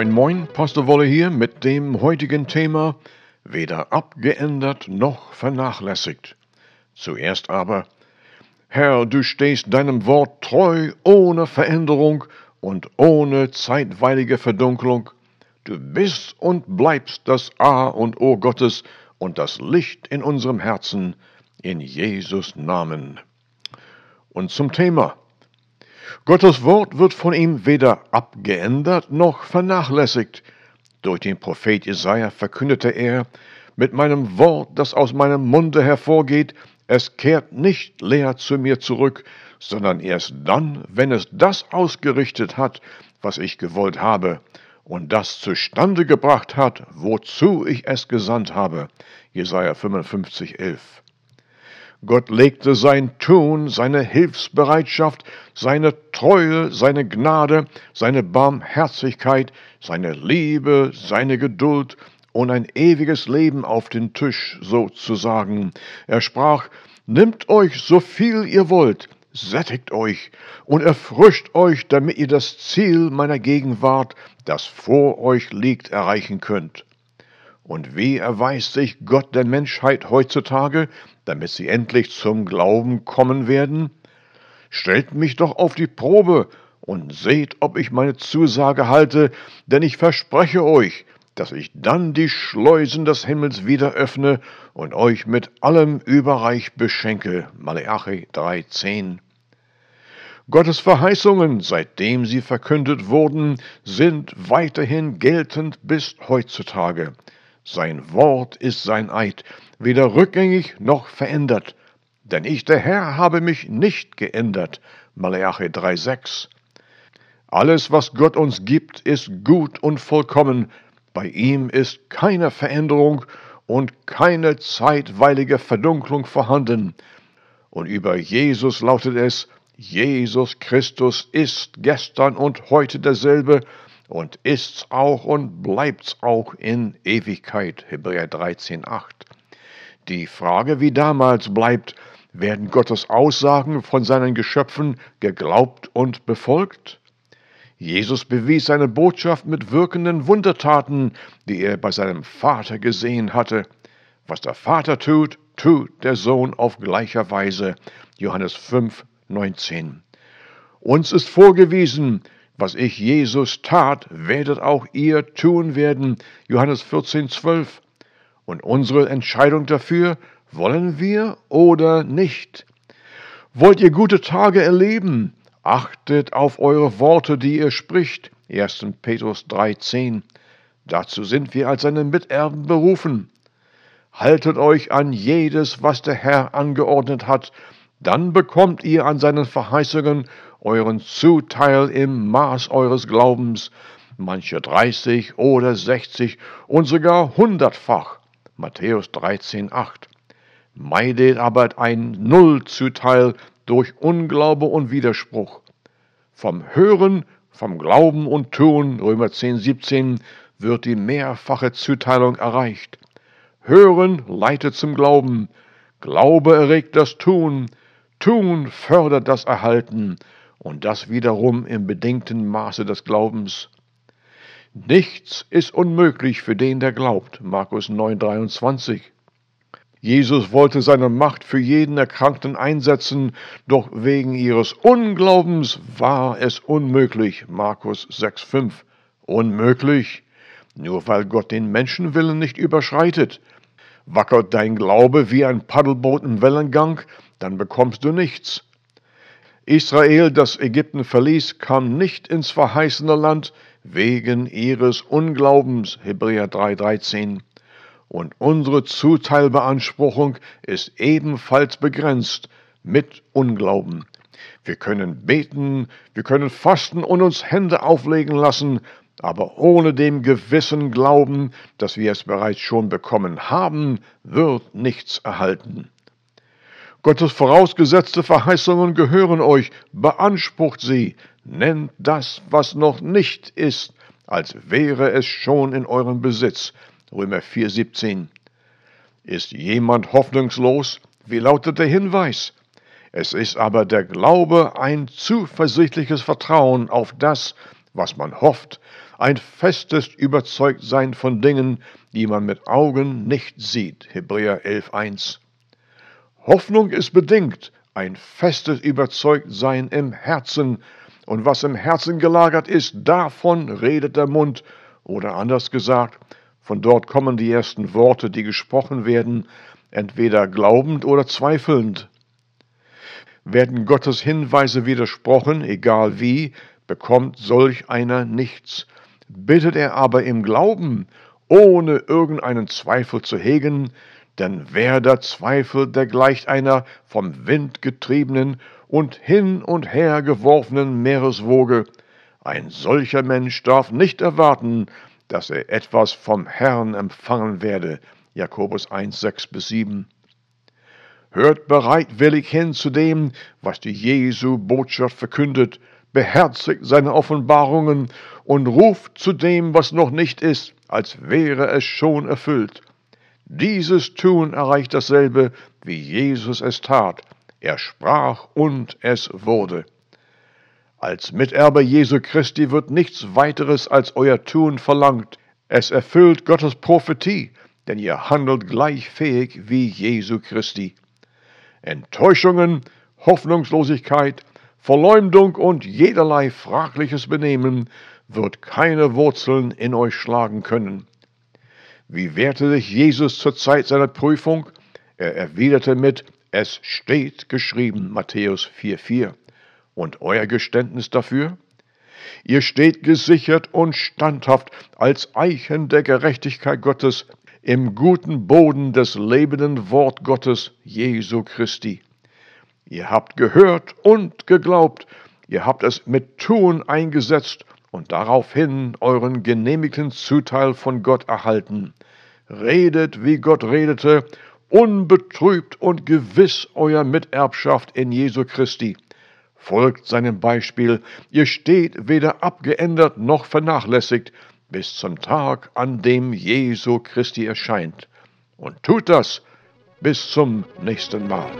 Moin Moin, Pastor Wolle hier mit dem heutigen Thema weder abgeändert noch vernachlässigt. Zuerst aber, Herr, du stehst deinem Wort treu, ohne Veränderung und ohne zeitweilige Verdunklung. Du bist und bleibst das A und O Gottes und das Licht in unserem Herzen, in Jesus Namen. Und zum Thema. Gottes Wort wird von ihm weder abgeändert noch vernachlässigt. Durch den Prophet Jesaja verkündete er, mit meinem Wort, das aus meinem Munde hervorgeht, es kehrt nicht leer zu mir zurück, sondern erst dann, wenn es das ausgerichtet hat, was ich gewollt habe, und das zustande gebracht hat, wozu ich es gesandt habe. Jesaja 55, 11. Gott legte sein Tun, seine Hilfsbereitschaft, seine Treue, seine Gnade, seine Barmherzigkeit, seine Liebe, seine Geduld und ein ewiges Leben auf den Tisch sozusagen. Er sprach, Nimmt euch so viel ihr wollt, sättigt euch und erfrischt euch, damit ihr das Ziel meiner Gegenwart, das vor euch liegt, erreichen könnt. Und wie erweist sich Gott der Menschheit heutzutage, damit sie endlich zum Glauben kommen werden? Stellt mich doch auf die Probe und seht, ob ich meine Zusage halte, denn ich verspreche euch, dass ich dann die Schleusen des Himmels wieder öffne und euch mit allem überreich beschenke. Malachi 3,10 Gottes Verheißungen, seitdem sie verkündet wurden, sind weiterhin geltend bis heutzutage. Sein Wort ist sein Eid, weder rückgängig noch verändert. Denn ich, der Herr, habe mich nicht geändert. Malachi 3,6 Alles, was Gott uns gibt, ist gut und vollkommen. Bei ihm ist keine Veränderung und keine zeitweilige Verdunklung vorhanden. Und über Jesus lautet es, Jesus Christus ist gestern und heute derselbe und ist's auch und bleibt's auch in Ewigkeit. Hebräer 13, 8. Die Frage, wie damals bleibt, werden Gottes Aussagen von seinen Geschöpfen geglaubt und befolgt? Jesus bewies seine Botschaft mit wirkenden Wundertaten, die er bei seinem Vater gesehen hatte. Was der Vater tut, tut der Sohn auf gleicher Weise. Johannes 5, 19. Uns ist vorgewiesen, was ich Jesus tat, werdet auch ihr tun werden. Johannes 14, 12. Und unsere Entscheidung dafür, wollen wir oder nicht? Wollt ihr gute Tage erleben? Achtet auf eure Worte, die ihr spricht. 1. Petrus 3,10. Dazu sind wir als seine Miterben berufen. Haltet euch an jedes, was der Herr angeordnet hat, dann bekommt ihr an seinen Verheißungen euren Zuteil im Maß eures Glaubens, manche dreißig oder sechzig und sogar hundertfach. Matthäus 13, 8. Meidet aber ein Nullzuteil durch Unglaube und Widerspruch. Vom Hören, vom Glauben und Tun, Römer 10, 17, wird die mehrfache Zuteilung erreicht. Hören leitet zum Glauben, Glaube erregt das Tun, Tun fördert das Erhalten und das wiederum im bedingten Maße des Glaubens. Nichts ist unmöglich für den, der glaubt. Markus 9:23. Jesus wollte seine Macht für jeden Erkrankten einsetzen, doch wegen ihres Unglaubens war es unmöglich. Markus 6,5. Unmöglich, nur weil Gott den Menschenwillen nicht überschreitet. Wackert dein Glaube wie ein Paddelboot im Wellengang, dann bekommst du nichts. Israel, das Ägypten verließ, kam nicht ins verheißene Land wegen ihres Unglaubens, Hebräer 3,13. Und unsere Zuteilbeanspruchung ist ebenfalls begrenzt mit Unglauben. Wir können beten, wir können fasten und uns Hände auflegen lassen, aber ohne dem gewissen Glauben, dass wir es bereits schon bekommen haben, wird nichts erhalten. Gottes vorausgesetzte Verheißungen gehören euch, beansprucht sie, nennt das, was noch nicht ist, als wäre es schon in eurem Besitz. Römer 4,17. Ist jemand hoffnungslos? Wie lautet der Hinweis? Es ist aber der Glaube ein zuversichtliches Vertrauen auf das, was man hofft, ein festes Überzeugtsein von Dingen, die man mit Augen nicht sieht. Hebräer 11.1. Hoffnung ist bedingt ein festes Überzeugtsein im Herzen, und was im Herzen gelagert ist, davon redet der Mund, oder anders gesagt, von dort kommen die ersten Worte, die gesprochen werden, entweder glaubend oder zweifelnd. Werden Gottes Hinweise widersprochen, egal wie, bekommt solch einer nichts. Bittet er aber im Glauben, ohne irgendeinen Zweifel zu hegen, denn wer da zweifelt, der gleicht einer vom Wind getriebenen und hin und her geworfenen Meereswoge. Ein solcher Mensch darf nicht erwarten, dass er etwas vom Herrn empfangen werde. Jakobus 1, 6 bis 7. Hört bereitwillig hin zu dem, was die Jesu Botschaft verkündet, beherzigt seine Offenbarungen und ruft zu dem, was noch nicht ist, als wäre es schon erfüllt. Dieses Tun erreicht dasselbe, wie Jesus es tat. Er sprach und es wurde. Als Miterbe Jesu Christi wird nichts weiteres als euer Tun verlangt. Es erfüllt Gottes Prophetie, denn ihr handelt gleich fähig wie Jesu Christi. Enttäuschungen, Hoffnungslosigkeit, Verleumdung und jederlei fragliches Benehmen wird keine Wurzeln in euch schlagen können. Wie wehrte sich Jesus zur Zeit seiner Prüfung? Er erwiderte mit, es steht geschrieben, Matthäus 4,4. Und euer Geständnis dafür? Ihr steht gesichert und standhaft als Eichen der Gerechtigkeit Gottes im guten Boden des lebenden Wort Gottes Jesu Christi. Ihr habt gehört und geglaubt, ihr habt es mit Tun eingesetzt und daraufhin euren genehmigten Zuteil von Gott erhalten. Redet, wie Gott redete, unbetrübt und gewiss euer Miterbschaft in Jesu Christi. Folgt seinem Beispiel, ihr steht weder abgeändert noch vernachlässigt bis zum Tag, an dem Jesu Christi erscheint. Und tut das bis zum nächsten Mal.